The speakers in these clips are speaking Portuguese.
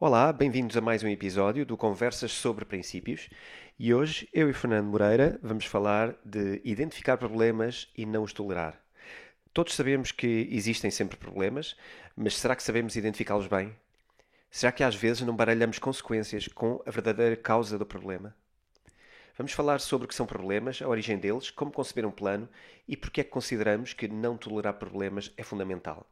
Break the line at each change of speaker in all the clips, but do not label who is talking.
Olá, bem-vindos a mais um episódio do Conversas sobre Princípios e hoje eu e Fernando Moreira vamos falar de identificar problemas e não os tolerar. Todos sabemos que existem sempre problemas, mas será que sabemos identificá-los bem? Será que às vezes não baralhamos consequências com a verdadeira causa do problema? Vamos falar sobre o que são problemas, a origem deles, como conceber um plano e porque é que consideramos que não tolerar problemas é fundamental.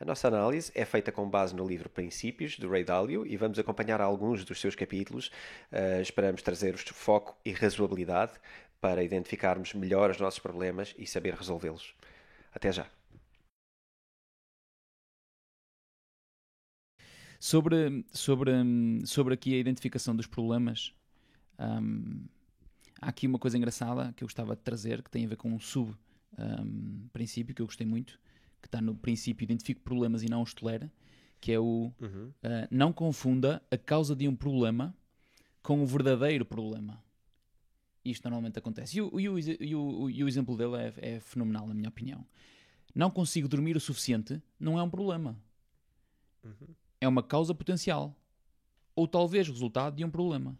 A nossa análise é feita com base no livro Princípios, de Ray Dalio, e vamos acompanhar alguns dos seus capítulos. Uh, esperamos trazer-vos foco e razoabilidade para identificarmos melhor os nossos problemas e saber resolvê-los. Até já!
Sobre, sobre, sobre aqui a identificação dos problemas, um, há aqui uma coisa engraçada que eu gostava de trazer, que tem a ver com um sub-princípio um, que eu gostei muito, que está no princípio identifique problemas e não os tolera, que é o uhum. uh, não confunda a causa de um problema com o verdadeiro problema. Isto normalmente acontece. E o, e o, e o, e o exemplo dele é, é, fenomenal, na minha opinião. Não consigo dormir o suficiente não é um problema. Uhum. É uma causa potencial. Ou talvez resultado de um problema.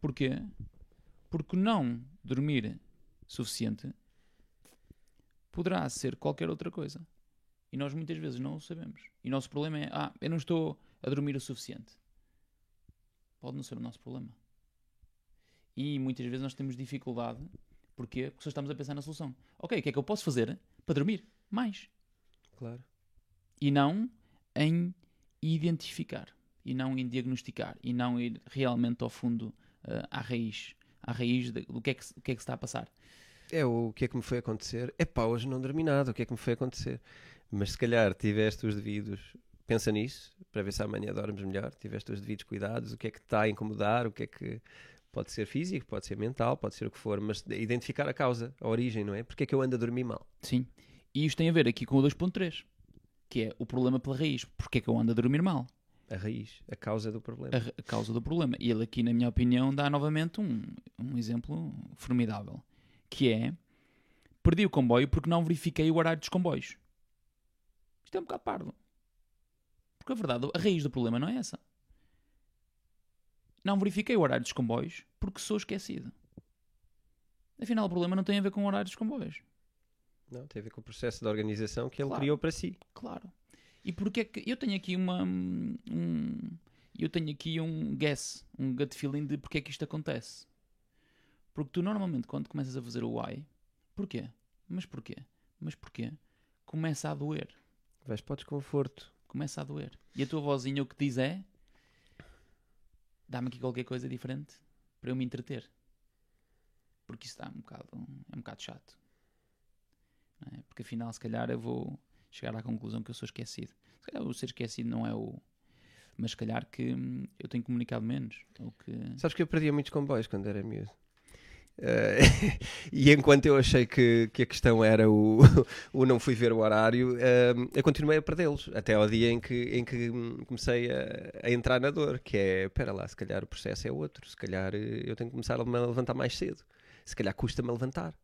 Porquê? Porque não dormir suficiente poderá ser qualquer outra coisa. E nós muitas vezes não o sabemos. E o nosso problema é: ah, eu não estou a dormir o suficiente. Pode não ser o nosso problema. E muitas vezes nós temos dificuldade. Porque só estamos a pensar na solução. Ok, o que é que eu posso fazer para dormir mais?
Claro.
E não em identificar. E não em diagnosticar. E não ir realmente ao fundo, uh, à raiz. À raiz do que, é que, que é que se está a passar
é o que é que me foi acontecer. É pá, hoje não dormi nada, o que é que me foi acontecer? Mas se calhar tiveste os devidos, pensa nisso, para ver se amanhã dormes melhor, tiveste os devidos cuidados, o que é que te está a incomodar, o que é que pode ser físico, pode ser mental, pode ser o que for, mas identificar a causa, a origem, não é? Porque é que eu ando a dormir mal?
Sim. E isto tem a ver aqui com o 2.3, que é o problema pela raiz. Porque é que eu ando a dormir mal?
A raiz, a causa do problema.
A, a causa do problema. E ele aqui, na minha opinião, dá novamente um, um exemplo formidável que é perdi o comboio porque não verifiquei o horário dos comboios. Isto é um bocado pardo. Porque a verdade, a raiz do problema não é essa. Não verifiquei o horário dos comboios porque sou esquecido. Afinal, o problema não tem a ver com o horário dos comboios.
Não, tem a ver com o processo de organização que ele claro, criou para si.
Claro. E porque é que eu tenho aqui uma um, eu tenho aqui um guess, um gut feeling de porque é que isto acontece. Porque tu normalmente quando começas a fazer o why, porquê? Mas porquê? Mas porquê? Começa a doer.
Vais para o desconforto.
Começa a doer. E a tua vozinha o que diz é dá-me aqui qualquer coisa diferente para eu me entreter. Porque isso está um bocado, é um bocado chato. É? Porque afinal, se calhar, eu vou chegar à conclusão que eu sou esquecido. Se calhar o ser esquecido não é o. Mas se calhar que hum, eu tenho comunicado menos. Ou que...
Sabes que eu perdia muitos comboios quando era miúdo. Uh, e enquanto eu achei que, que a questão era o, o não fui ver o horário, uh, eu continuei a perdê-los até ao dia em que, em que comecei a, a, entrar na dor. Que é, espera lá, se calhar o processo é outro, se calhar eh, eu tenho que começar a me levantar mais cedo, se calhar custa-me levantar.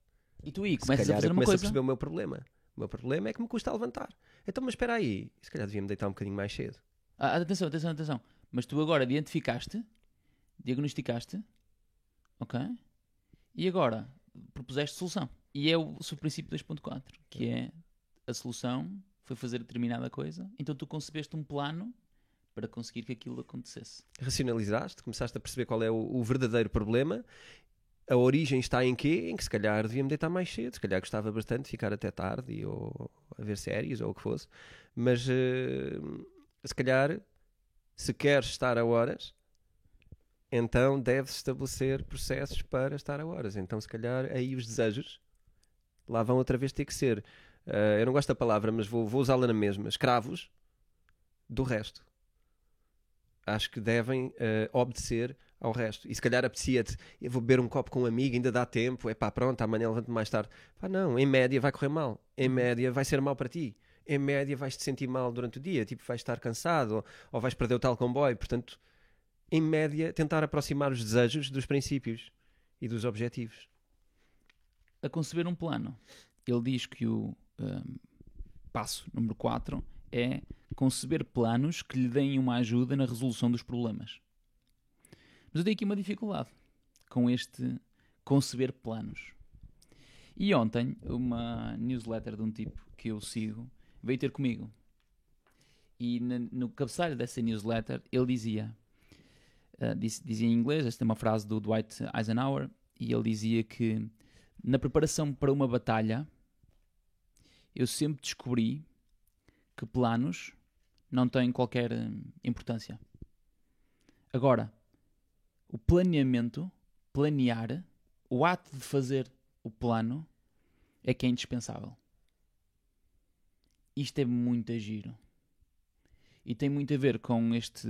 E tu aí começas a fazer uma coisa. a
perceber o meu problema. O meu problema é que me custa a levantar. Então, mas espera aí, se calhar devia-me deitar um bocadinho mais cedo.
Ah, atenção, atenção, atenção. Mas tu agora identificaste, diagnosticaste, ok? E agora propuseste solução. E é o subprincípio 2.4, que é a solução foi fazer determinada coisa, então tu concebeste um plano para conseguir que aquilo acontecesse.
Racionalizaste, começaste a perceber qual é o, o verdadeiro problema a origem está em quê? Em que se calhar devia-me deitar mais cedo, se calhar gostava bastante de ficar até tarde ou a ver séries ou o que fosse, mas uh, se calhar se queres estar a horas, então deve-se estabelecer processos para estar a horas. Então, se calhar, aí os desejos lá vão outra vez ter que ser. Uh, eu não gosto da palavra, mas vou, vou usá-la na mesma. Escravos do resto. Acho que devem uh, obedecer ao resto. E se calhar apetecia-te, eu vou beber um copo com um amigo, ainda dá tempo, é pá, pronto, amanhã levanto mais tarde. Pá, não, em média vai correr mal. Em uhum. média vai ser mal para ti. Em média vais te sentir mal durante o dia, tipo, vais estar cansado ou, ou vais perder o tal comboio. Portanto, em média, tentar aproximar os desejos dos princípios e dos objetivos.
A conceber um plano. Ele diz que o um, passo número 4 é conceber planos que lhe deem uma ajuda na resolução dos problemas. Mas eu tenho aqui uma dificuldade com este conceber planos. E ontem, uma newsletter de um tipo que eu sigo veio ter comigo. E no cabeçalho dessa newsletter ele dizia, diz- dizia em inglês, esta é uma frase do Dwight Eisenhower, e ele dizia que na preparação para uma batalha eu sempre descobri que planos não têm qualquer hum, importância. Agora, o planeamento, planear, o ato de fazer o plano é que é indispensável. Isto é muito giro. E tem muito a ver com este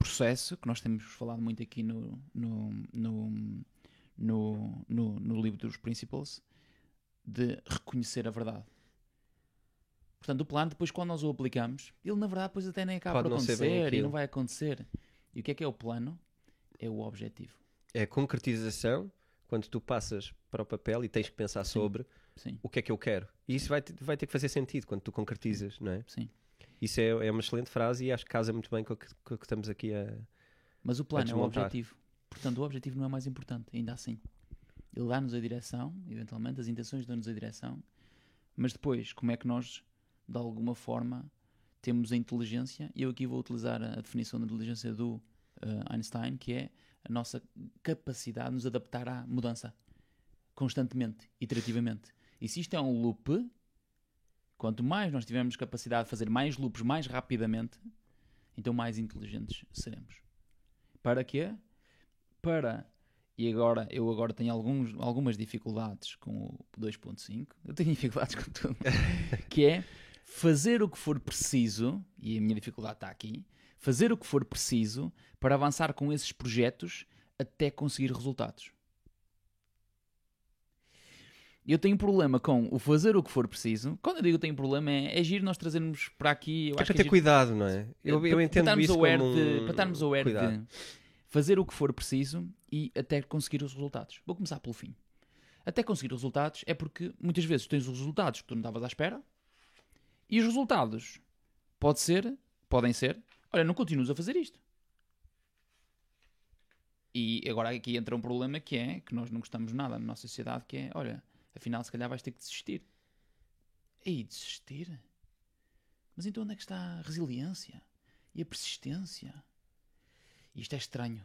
processo que nós temos falado muito aqui no, no, no, no, no, no livro dos Principles de reconhecer a verdade. Portanto, o plano, depois, quando nós o aplicamos, ele na verdade depois até nem acaba
Pode
por acontecer e não vai acontecer. E o que é que é o plano? É o objetivo.
É a concretização quando tu passas para o papel e tens que pensar
Sim.
sobre
Sim,
o que é que eu quero. E isso vai, vai ter que fazer sentido quando tu concretizas, não é?
sim.
Isso é, é uma excelente frase e acho que casa muito bem com o que, com o que estamos aqui a.
Mas o plano é o objetivo. Portanto, o objetivo não é mais importante, ainda assim. Ele dá-nos a direção, eventualmente, as intenções dão-nos a direção, mas depois, como é que nós, de alguma forma, temos a inteligência? E eu aqui vou utilizar a definição da inteligência do eh, Einstein, que é a nossa capacidade de nos adaptar à mudança constantemente, iterativamente. E se isto é um loop, quanto mais nós tivermos capacidade de fazer mais loops mais rapidamente, então mais inteligentes seremos. Para quê? Para e agora eu agora tenho alguns, algumas dificuldades com o 2.5. Eu tenho dificuldades com tudo. que é fazer o que for preciso, e a minha dificuldade está aqui, fazer o que for preciso para avançar com esses projetos até conseguir resultados. Eu tenho problema com o fazer o que for preciso. Quando eu digo tenho problema, é, é giro nós trazermos para aqui. Eu
É
acho
para
que é
ter
giro-
cuidado, não é? Eu,
para-
eu
para
entendo
estarmos
isso como
de,
um
para estarmos aware
cuidado.
de fazer o que for preciso e até conseguir os resultados. Vou começar pelo fim. Até conseguir os resultados é porque muitas vezes tens os resultados que tu não estavas à espera e os resultados pode ser, podem ser, olha, não continuas a fazer isto. E agora aqui entra um problema que é que nós não gostamos nada na nossa sociedade, que é, olha, afinal se calhar vais ter que desistir. Ei, desistir? Mas então onde é que está a resiliência e a persistência? Isto é estranho.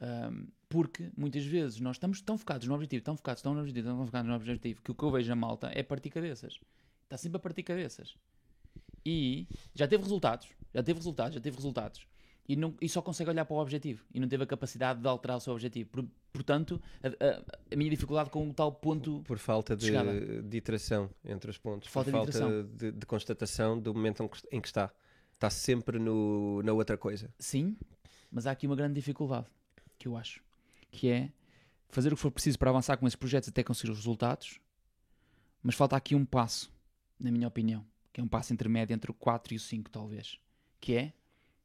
Ahm, porque muitas vezes nós estamos tão focados no objetivo, tão focados, tão no objetivo, tão focados no objetivo, que o que eu vejo na malta é partir cabeças. Está sempre a partir cabeças. E já teve resultados, já teve resultados, já teve resultados. E, não, e só consegue olhar para o objetivo e não teve a capacidade de alterar o seu objetivo. Por- portanto, a, a- a minha dificuldade com o tal ponto.
Por falta de,
Chegada.
de iteração entre os pontos.
Falta de
por falta
iteração.
de, de constatação do momento em que- em que está. Está sempre no, na outra coisa.
Sim, mas há aqui uma grande dificuldade que eu acho, que é fazer o que for preciso para avançar com esses projetos até conseguir os resultados, mas falta aqui um passo, na minha opinião, que é um passo intermédio entre o 4 e o 5, talvez, que é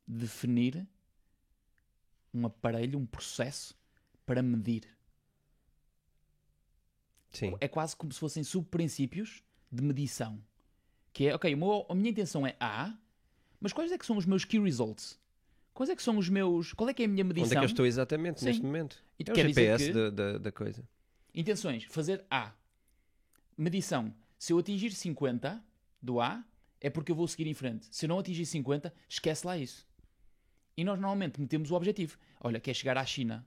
definir um aparelho, um processo para medir.
Sim.
É quase como se fossem subprincípios de medição. Que é, ok, meu- a minha intenção é A, mas quais é que são os meus key results? Quais é que são os meus... Qual é que é a minha medição?
Onde é que eu estou exatamente
Sim.
neste momento?
E
É o GPS
que-
da, da, da coisa.
Intenções, fazer A. Medição. Se eu atingir 50 do A, é porque eu vou seguir em frente. Se eu não atingir 50, esquece lá isso. E nós normalmente metemos o objetivo. Olha, quer chegar à China.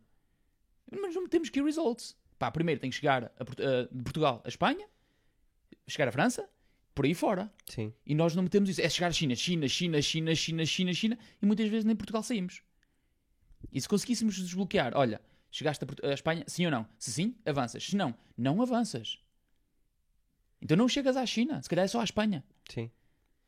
Mas não metemos key results. Pá, primeiro tem que chegar a a- de Portugal a Espanha, chegar à França, por aí fora.
Sim.
E nós não metemos isso. É chegar à China, China, China, China, China, China, China, e muitas vezes nem Portugal saímos. E se conseguíssemos desbloquear, olha, chegaste a, a Espanha, sim ou não? Se sim, avanças. Se não, não avanças. Então não chegas à China, se calhar é só à Espanha.
Sim.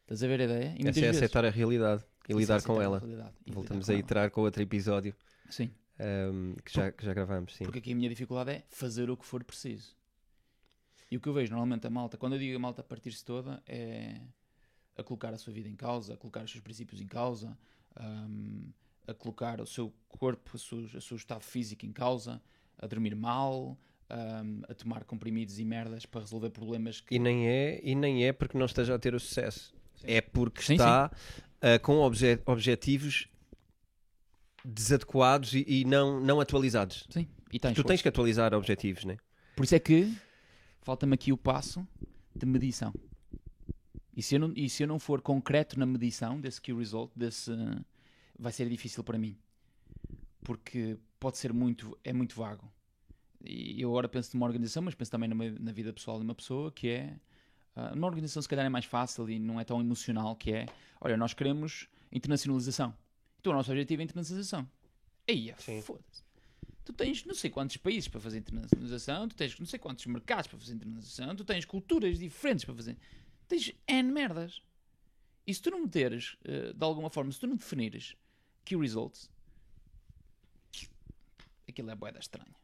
Estás a ver a ideia? E
Essa é
vezes-
aceitar a realidade e
é
lidar com ela.
e
Voltamos a iterar com outro episódio
Sim,
ahm, que, já, que já gravámos. Sim.
porque aqui a minha dificuldade é fazer o que for preciso. E o que eu vejo normalmente a malta, quando eu digo a malta partir-se toda, é a colocar a sua vida em causa, a colocar os seus princípios em causa, hum, a colocar o seu corpo, o seu, o seu estado físico em causa, a dormir mal, hum, a tomar comprimidos e merdas para resolver problemas que.
E nem é, e nem é porque não esteja a ter o sucesso. É porque
Sim,
está uh, com obje- objetivos desadequados e, e não, não atualizados.
Sim. E tens,
Tu tens que atualizar objetivos, né?
Por isso é que falta-me aqui o passo de medição. E se, eu não, e se eu não for concreto na medição desse key result, desse, vai ser difícil para mim. Porque pode ser muito, é muito vago. E eu agora penso numa organização, mas penso também numa, na vida pessoal de uma pessoa, que é... ah, numa organização se calhar é mais fácil e não é tão emocional, que é... Olha, nós queremos internacionalização. O nosso objetivo é internacionalização. Aí, foda-se. Tu tens não sei quantos países para fazer internacionalização, tu tens não sei quantos mercados para fazer internacionalização, tu tens culturas diferentes para fazer. Tens N merdas. E se tu não meteres, eh, de alguma forma, se tu não definires key results, aquilo é boeda estranho.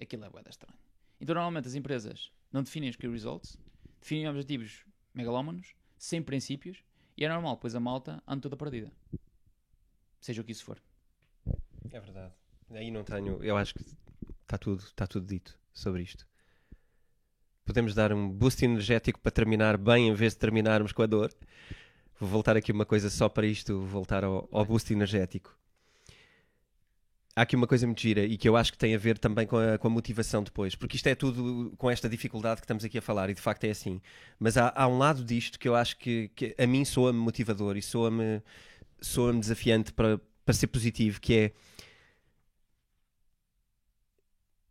Aquilo é boeda estranho. Então, normalmente, as empresas não definem os key results, definem objetivos megalómanos, sem princípios, e é normal, pois a malta anda toda perdida. Seja o que isso for.
É verdade. Aí não tenho. Eu acho que está tudo, está tudo dito sobre isto. Podemos dar um boost energético para terminar bem em vez de terminarmos com a dor. Vou voltar aqui uma coisa só para isto, voltar ao, ao boost energético. Há aqui uma coisa muito gira e que eu acho que tem a ver também com a, com a motivação depois, porque isto é tudo com esta dificuldade que estamos aqui a falar e de facto é assim. Mas há, há um lado disto que eu acho que, que a mim soa-me motivador e soa-me soa desafiante para, para ser positivo, que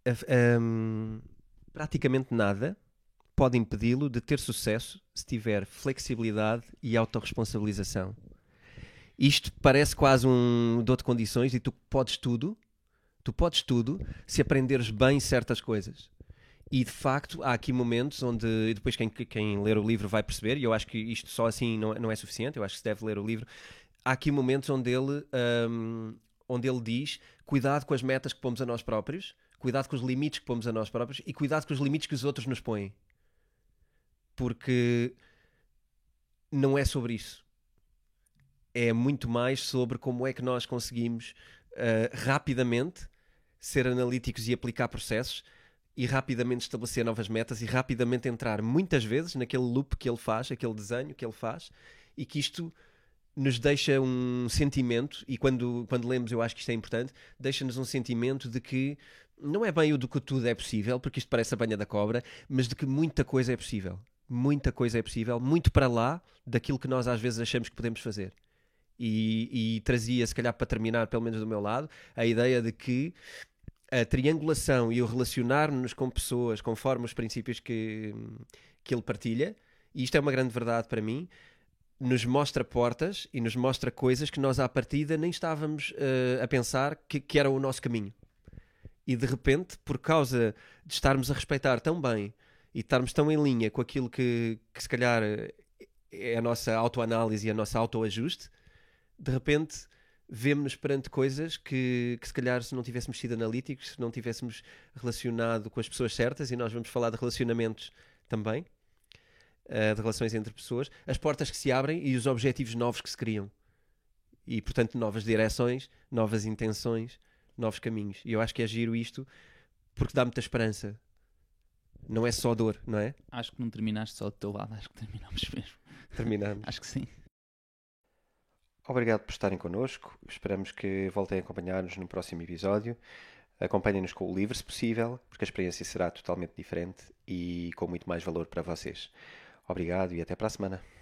é hum, praticamente nada pode impedi-lo de ter sucesso se tiver flexibilidade e autorresponsabilização. Isto parece quase um dou de condições e tu podes tudo, tu podes tudo se aprenderes bem certas coisas. E de facto há aqui momentos onde, depois quem, quem ler o livro vai perceber, e eu acho que isto só assim não, não é suficiente, eu acho que se deve ler o livro. Há aqui momentos onde ele, hum, onde ele diz: cuidado com as metas que pomos a nós próprios, cuidado com os limites que pomos a nós próprios e cuidado com os limites que os outros nos põem. Porque não é sobre isso. É muito mais sobre como é que nós conseguimos ah, rapidamente ser analíticos e aplicar processos e rapidamente estabelecer novas metas e rapidamente entrar muitas vezes naquele loop que ele faz, aquele desenho que ele faz e que isto nos deixa um sentimento, e quando, quando lemos eu acho que isto é importante, deixa-nos um sentimento de que não é bem o do que tudo é possível, porque isto parece a banha da cobra, mas de que muita coisa é possível. Muita coisa é possível, muito para lá daquilo que nós às vezes achamos que podemos fazer. E, e trazia, se calhar para terminar, pelo menos do meu lado, a ideia de que a triangulação e o relacionar-nos com pessoas conforme os princípios que, que ele partilha, e isto é uma grande verdade para mim, nos mostra portas e nos mostra coisas que nós à partida nem estávamos eh, a pensar que, que era o nosso caminho. E de repente, por causa de estarmos a respeitar tão bem e estarmos tão em linha com aquilo que, que se calhar eh, é a nossa autoanálise e a nossa autoajuste, de repente vemos-nos perante coisas que, que se calhar se não tivéssemos sido analíticos, se não tivéssemos relacionado com as pessoas certas, e nós vamos falar de relacionamentos também, eh, de relações entre pessoas, as portas que se abrem e os objetivos novos que se criam. E, portanto, novas direções, novas intenções, novos caminhos. E eu acho que é giro isto porque dá muita esperança. Não é só dor, não é?
Acho que não terminaste só do teu lado, acho que terminamos mesmo.
Terminamos.
Acho que sim.
Obrigado por estarem connosco. Esperamos que voltem a acompanhar-nos no próximo episódio. Acompanhem-nos com o livro, se possível, porque a experiência será totalmente diferente e com muito mais valor para vocês. Obrigado e até para a semana.